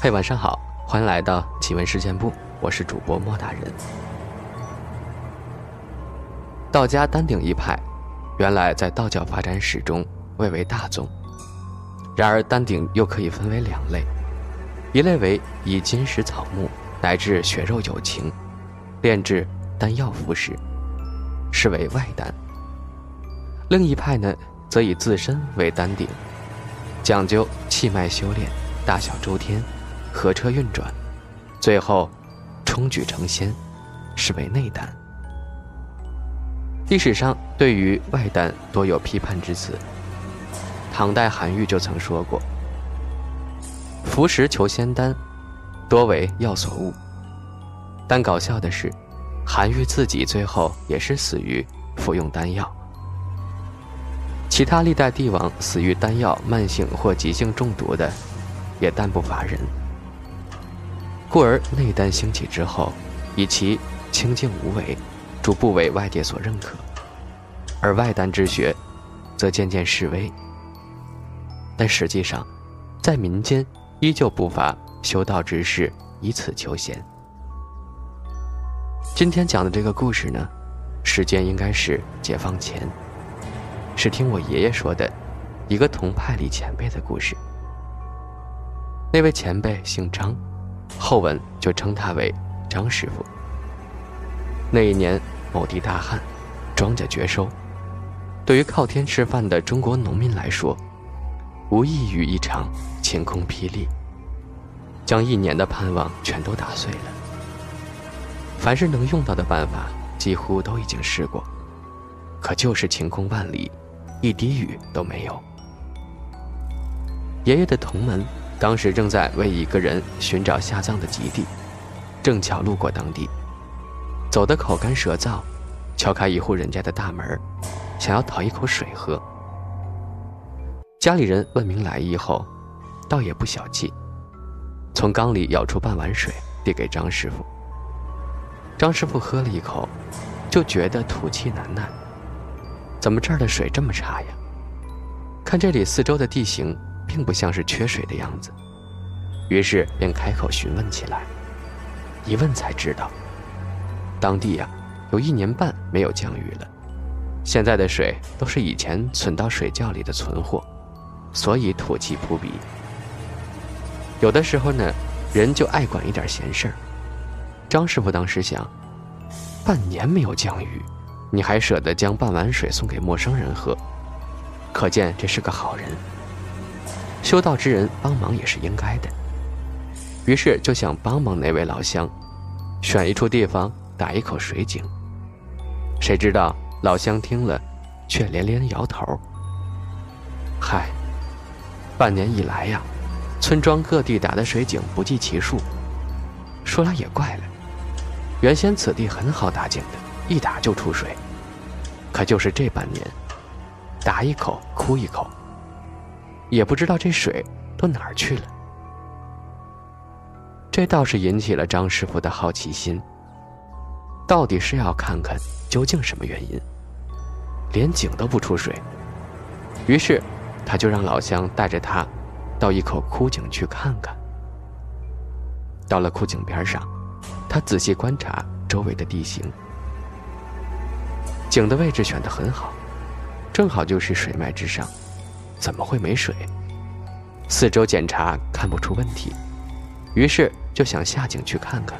嘿，晚上好，欢迎来到奇闻事件部，我是主播莫大人。道家丹鼎一派，原来在道教发展史中蔚为大宗。然而，丹鼎又可以分为两类，一类为以金石草木乃至血肉有情炼制丹药服食，是为外丹；另一派呢，则以自身为丹鼎，讲究气脉修炼，大小周天。合车运转，最后冲举成仙，是为内丹。历史上对于外丹多有批判之词。唐代韩愈就曾说过：“服食求仙丹，多为药所误。”但搞笑的是，韩愈自己最后也是死于服用丹药。其他历代帝王死于丹药慢性或急性中毒的，也但不乏人。故而内丹兴起之后，以其清净无为，逐步为外界所认可；而外丹之学，则渐渐式微。但实际上，在民间依旧不乏修道之士以此求仙。今天讲的这个故事呢，时间应该是解放前，是听我爷爷说的，一个同派里前辈的故事。那位前辈姓张。后文就称他为张师傅。那一年某地大旱，庄稼绝收，对于靠天吃饭的中国农民来说，无异于一场晴空霹雳，将一年的盼望全都打碎了。凡是能用到的办法，几乎都已经试过，可就是晴空万里，一滴雨都没有。爷爷的同门。当时正在为一个人寻找下葬的吉地，正巧路过当地，走得口干舌燥，敲开一户人家的大门，想要讨一口水喝。家里人问明来意后，倒也不小气，从缸里舀出半碗水递给张师傅。张师傅喝了一口，就觉得吐气难耐，怎么这儿的水这么差呀？看这里四周的地形。并不像是缺水的样子，于是便开口询问起来。一问才知道，当地呀有一年半没有降雨了，现在的水都是以前存到水窖里的存货，所以土气扑鼻。有的时候呢，人就爱管一点闲事儿。张师傅当时想，半年没有降雨，你还舍得将半碗水送给陌生人喝，可见这是个好人。修道之人帮忙也是应该的，于是就想帮帮那位老乡，选一处地方打一口水井。谁知道老乡听了，却连连摇头。嗨，半年以来呀，村庄各地打的水井不计其数。说来也怪了，原先此地很好打井的，一打就出水，可就是这半年，打一口哭一口。也不知道这水都哪儿去了，这倒是引起了张师傅的好奇心。到底是要看看究竟什么原因，连井都不出水。于是，他就让老乡带着他到一口枯井去看看。到了枯井边上，他仔细观察周围的地形，井的位置选得很好，正好就是水脉之上。怎么会没水？四周检查看不出问题，于是就想下井去看看。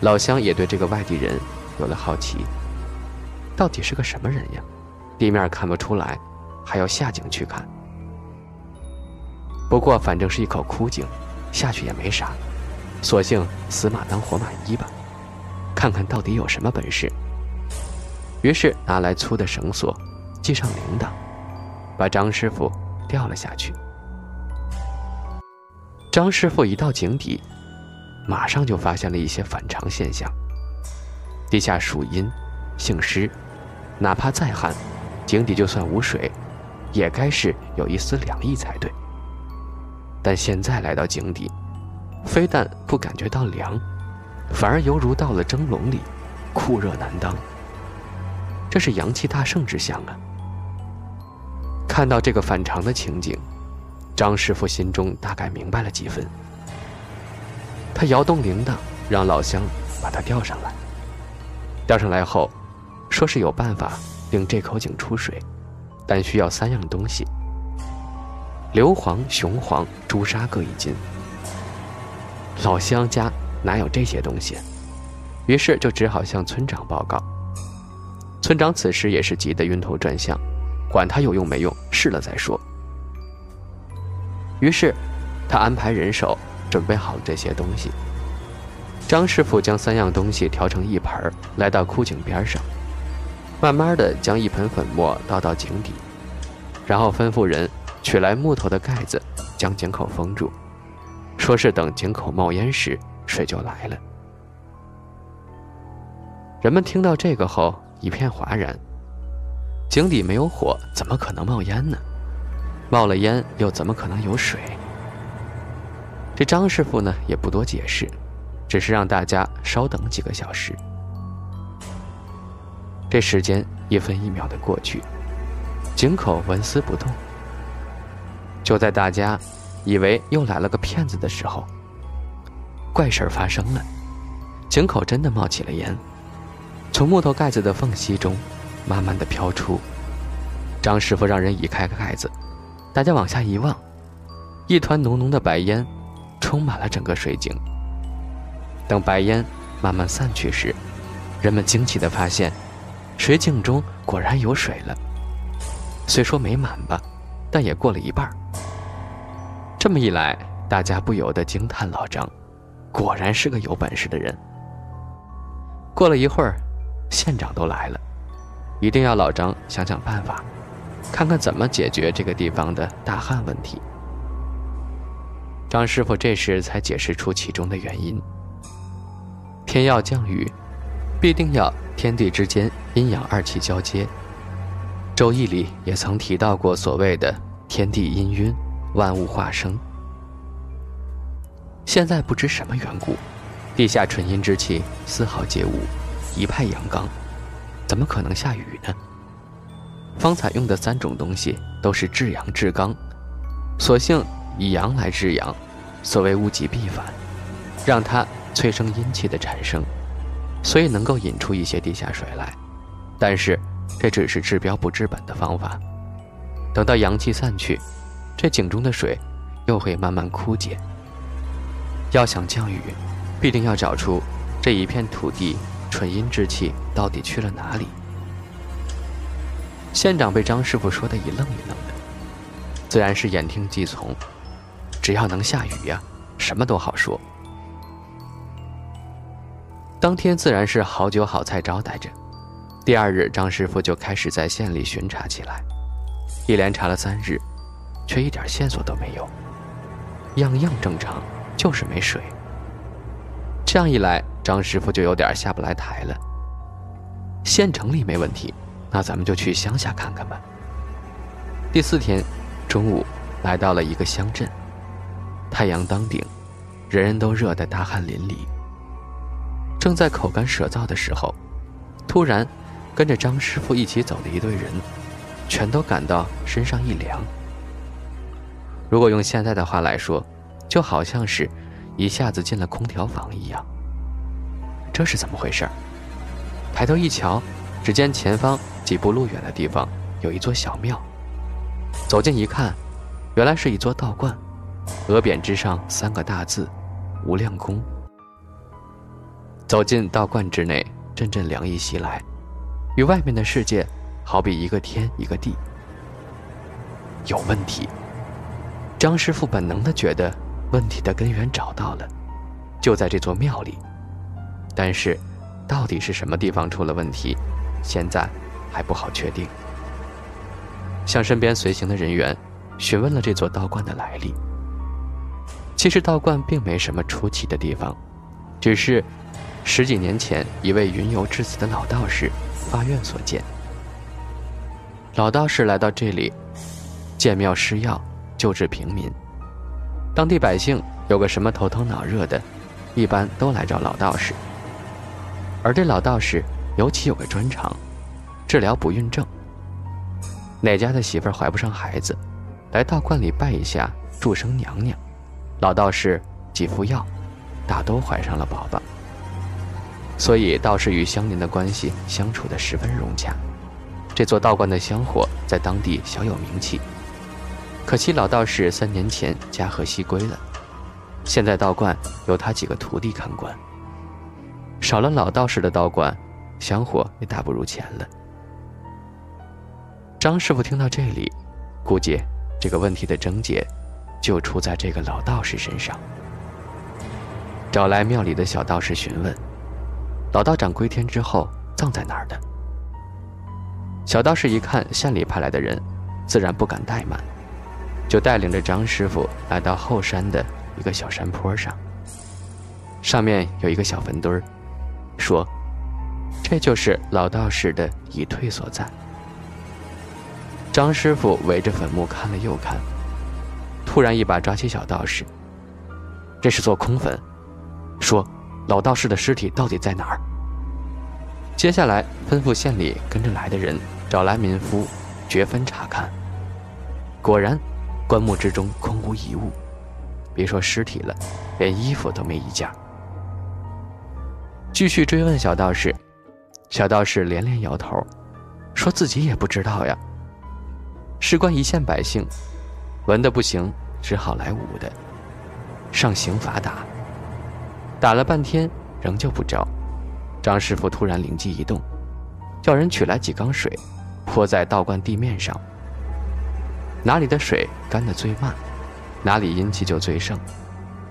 老乡也对这个外地人有了好奇，到底是个什么人呀？地面看不出来，还要下井去看。不过反正是一口枯井，下去也没啥，索性死马当活马医吧，看看到底有什么本事。于是拿来粗的绳索，系上铃铛。把张师傅掉了下去。张师傅一到井底，马上就发现了一些反常现象。地下属阴，性湿，哪怕再旱，井底就算无水，也该是有一丝凉意才对。但现在来到井底，非但不感觉到凉，反而犹如到了蒸笼里，酷热难当。这是阳气大盛之象啊！看到这个反常的情景，张师傅心中大概明白了几分，他摇动铃铛，让老乡把他吊上来。吊上来后，说是有办法令这口井出水，但需要三样东西：硫磺、雄黄、朱砂各一斤。老乡家哪有这些东西？于是就只好向村长报告。村长此时也是急得晕头转向，管他有用没用，试了再说。于是，他安排人手准备好这些东西。张师傅将三样东西调成一盆，来到枯井边上，慢慢的将一盆粉末倒到井底，然后吩咐人取来木头的盖子，将井口封住，说是等井口冒烟时，水就来了。人们听到这个后一片哗然。井底没有火，怎么可能冒烟呢？冒了烟又怎么可能有水？这张师傅呢也不多解释。只是让大家稍等几个小时。这时间一分一秒的过去，井口纹丝不动。就在大家以为又来了个骗子的时候，怪事发生了，井口真的冒起了烟，从木头盖子的缝隙中慢慢的飘出。张师傅让人移开盖子，大家往下一望，一团浓浓的白烟充满了整个水井。等白烟慢慢散去时，人们惊奇的发现，水井中果然有水了。虽说没满吧，但也过了一半。这么一来，大家不由得惊叹老张，果然是个有本事的人。过了一会儿，县长都来了，一定要老张想想办法，看看怎么解决这个地方的大旱问题。张师傅这时才解释出其中的原因。天要降雨，必定要天地之间阴阳二气交接。《周易》里也曾提到过所谓的“天地氤氲，万物化生”。现在不知什么缘故，地下纯阴之气丝毫皆无，一派阳刚，怎么可能下雨呢？方才用的三种东西都是至阳至刚，索性以阳来制阳，所谓物极必反，让它。催生阴气的产生，所以能够引出一些地下水来，但是这只是治标不治本的方法。等到阳气散去，这井中的水又会慢慢枯竭。要想降雨，必定要找出这一片土地纯阴之气到底去了哪里。县长被张师傅说的一愣一愣的，自然是言听计从。只要能下雨呀，什么都好说。当天自然是好酒好菜招待着。第二日，张师傅就开始在县里巡查起来，一连查了三日，却一点线索都没有，样样正常，就是没水。这样一来，张师傅就有点下不来台了。县城里没问题，那咱们就去乡下看看吧。第四天中午，来到了一个乡镇，太阳当顶，人人都热得大汗淋漓。正在口干舌燥的时候，突然，跟着张师傅一起走的一队人，全都感到身上一凉。如果用现在的话来说，就好像是一下子进了空调房一样。这是怎么回事？抬头一瞧，只见前方几步路远的地方有一座小庙。走近一看，原来是一座道观，额匾之上三个大字“无量宫”。走进道观之内，阵阵凉意袭来，与外面的世界好比一个天一个地。有问题。张师傅本能的觉得问题的根源找到了，就在这座庙里。但是，到底是什么地方出了问题，现在还不好确定。向身边随行的人员询问了这座道观的来历。其实道观并没什么出奇的地方，只是。十几年前，一位云游至此的老道士发愿所建。老道士来到这里，建庙施药，救治平民。当地百姓有个什么头疼脑热的，一般都来找老道士。而这老道士尤其有个专长，治疗不孕症。哪家的媳妇怀不上孩子，来道观里拜一下祝生娘娘，老道士几副药，大都怀上了宝宝，所以道士与乡邻的关系相处得十分融洽。这座道观的香火在当地小有名气。可惜老道士三年前驾鹤西归了，现在道观由他几个徒弟看管。少了老道士的道观，香火也大不如前了。张师傅听到这里，估计这个问题的症结就出在这个老道士身上。找来庙里的小道士询问：“老道长归天之后葬在哪儿的？”小道士一看县里派来的人，自然不敢怠慢。就带领着张师傅来到后山的一个小山坡上，上面有一个小坟堆儿，说：“这就是老道士的遗退所在。”张师傅围着坟墓看了又看，突然一把抓起小道士：“这是座空坟，说老道士的尸体到底在哪儿？”接下来吩咐县里跟着来的人找来民夫掘坟查看，果然。棺木之中空无一物，别说尸体了，连衣服都没一件。继续追问小道士，小道士连连摇头，说自己也不知道呀。事关一线百姓，文的不行，只好来武的，上刑法打。打了半天，仍旧不着。张师傅突然灵机一动，叫人取来几缸水，泼在道观地面上。哪里的水干得最慢，哪里阴气就最盛。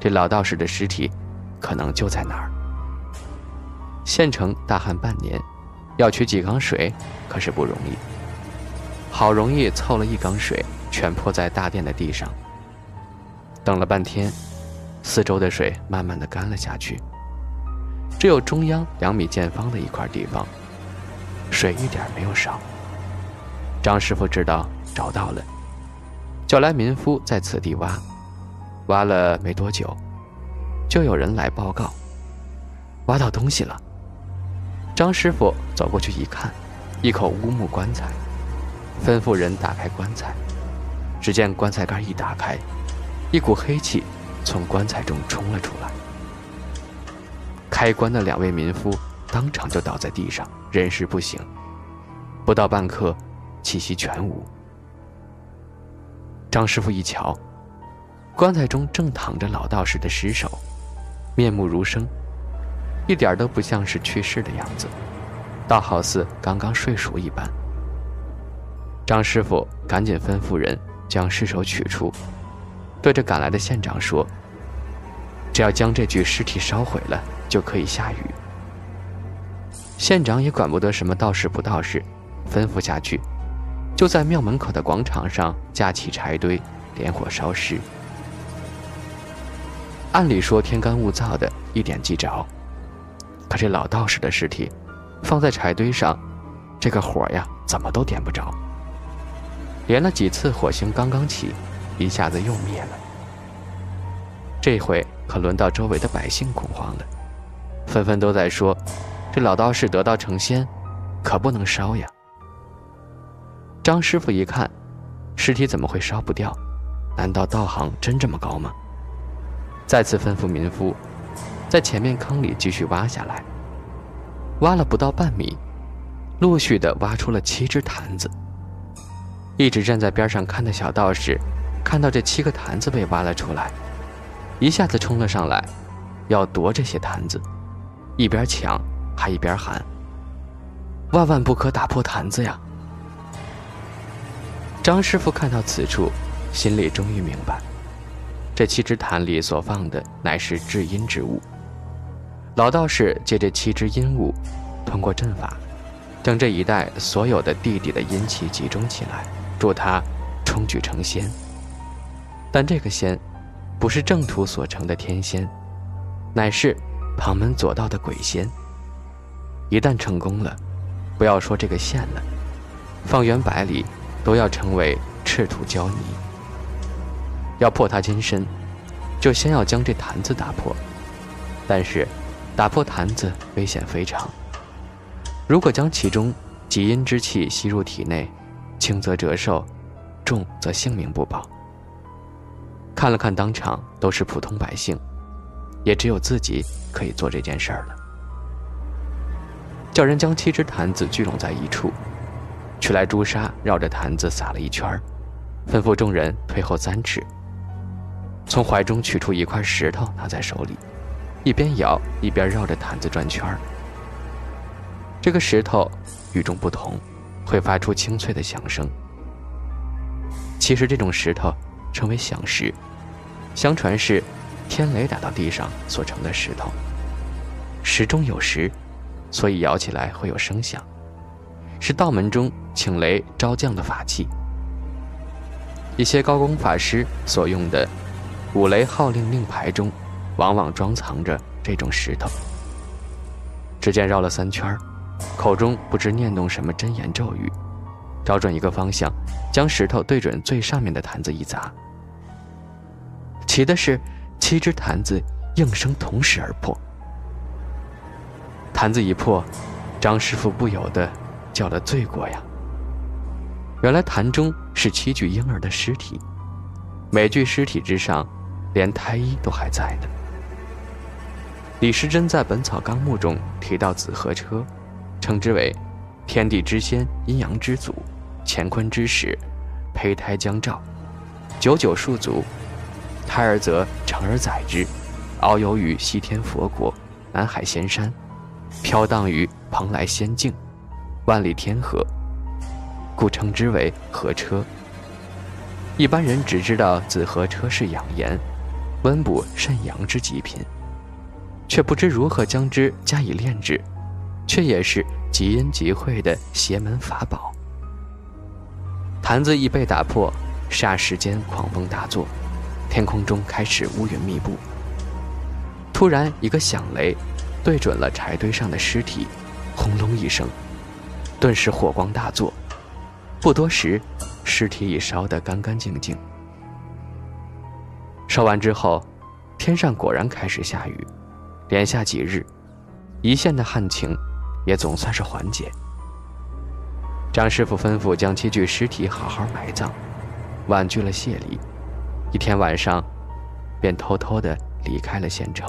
这老道士的尸体，可能就在哪儿。县城大旱半年，要取几缸水，可是不容易。好容易凑了一缸水，全泼在大殿的地上。等了半天，四周的水慢慢的干了下去，只有中央两米见方的一块地方，水一点没有少。张师傅知道找到了。叫来民夫在此地挖，挖了没多久，就有人来报告，挖到东西了。张师傅走过去一看，一口乌木棺材，吩咐人打开棺材。只见棺材盖一打开，一股黑气从棺材中冲了出来。开棺的两位民夫当场就倒在地上，人事不省。不到半刻，气息全无。张师傅一瞧，棺材中正躺着老道士的尸首，面目如生，一点都不像是去世的样子，倒好似刚刚睡熟一般。张师傅赶紧吩咐人将尸首取出，对着赶来的县长说：“只要将这具尸体烧毁了，就可以下雨。”县长也管不得什么道士不道士，吩咐下去。就在庙门口的广场上架起柴堆，点火烧尸。按理说天干物燥的，一点即着。可这老道士的尸体，放在柴堆上，这个火呀，怎么都点不着。连了几次火星刚刚起，一下子又灭了。这回可轮到周围的百姓恐慌了，纷纷都在说：这老道士得道成仙，可不能烧呀。张师傅一看，尸体怎么会烧不掉？难道道行真这么高吗？再次吩咐民夫，在前面坑里继续挖下来。挖了不到半米，陆续的挖出了七只坛子。一直站在边上看的小道士，看到这七个坛子被挖了出来，一下子冲了上来，要夺这些坛子，一边抢还一边喊：“万万不可打破坛子呀！”张师傅看到此处，心里终于明白，这七只坛里所放的乃是至阴之物。老道士借这七只阴物，通过阵法，将这一带所有的地底的阴气集中起来，助他冲举成仙。但这个仙，不是正途所成的天仙，乃是旁门左道的鬼仙。一旦成功了，不要说这个县了，方圆百里。都要成为赤土胶泥。要破他金身，就先要将这坛子打破。但是，打破坛子危险非常。如果将其中极阴之气吸入体内，轻则折寿，重则性命不保。看了看当场都是普通百姓，也只有自己可以做这件事儿了。叫人将七只坛子聚拢在一处，取来朱砂，绕着坛子撒了一圈，吩咐众人退后三尺。从怀中取出一块石头，拿在手里，一边摇一边绕着坛子转圈。这个石头与众不同，会发出清脆的响声。其实这种石头称为响石，相传是天雷打到地上所成的石头。石中有石，所以摇起来会有声响，是道门中请雷招降的法器。一些高功法师所用的。五雷号令令牌中，往往装藏着这种石头。只见绕了三圈口中不知念动什么真言咒语，找准一个方向，将石头对准最上面的坛子一砸。奇的是，七只坛子应声同时而破。坛子一破，张师傅不由得叫了罪过呀！原来坛中是七具婴儿的尸体，每具尸体之上。连胎衣都还在呢。李时珍在《本草纲目》中提到紫河车，称之为天地之先，阴阳之祖，乾坤之始，胚胎将照，九九数足，胎儿则成而载之，遨游于西天佛国、南海仙山，飘荡于蓬莱仙境，万里天河，故称之为河车。一般人只知道紫河车是养颜。温补肾阳之极品，却不知如何将之加以炼制，却也是极阴极晦的邪门法宝。坛子一被打破，霎时间狂风大作，天空中开始乌云密布。突然一个响雷，对准了柴堆上的尸体，轰隆一声，顿时火光大作，不多时，尸体已烧得干干净净。烧完之后，天上果然开始下雨，连下几日，一线的旱情也总算是缓解。张师傅吩咐将七具尸体好好埋葬，婉拒了谢礼，一天晚上，便偷偷的离开了县城。